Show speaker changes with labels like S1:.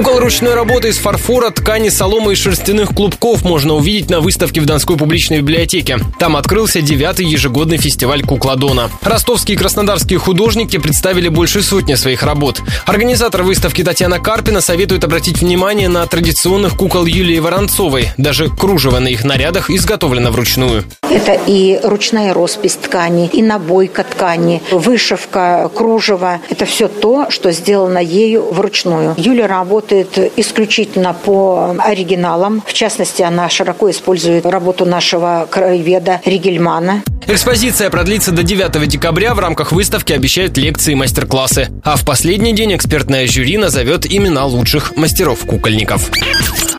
S1: Кукол ручной работы из фарфора, ткани, соломы и шерстяных клубков можно увидеть на выставке в Донской публичной библиотеке. Там открылся девятый ежегодный фестиваль Кукладона. Ростовские и краснодарские художники представили больше сотни своих работ. Организатор выставки Татьяна Карпина советует обратить внимание на традиционных кукол Юлии Воронцовой. Даже кружево на их нарядах изготовлено вручную.
S2: Это и ручная роспись ткани, и набойка ткани, вышивка, кружево. Это все то, что сделано ею вручную. Юля работает работает исключительно по оригиналам. В частности, она широко использует работу нашего краеведа Ригельмана.
S1: Экспозиция продлится до 9 декабря. В рамках выставки обещают лекции и мастер-классы. А в последний день экспертное жюри назовет имена лучших мастеров-кукольников.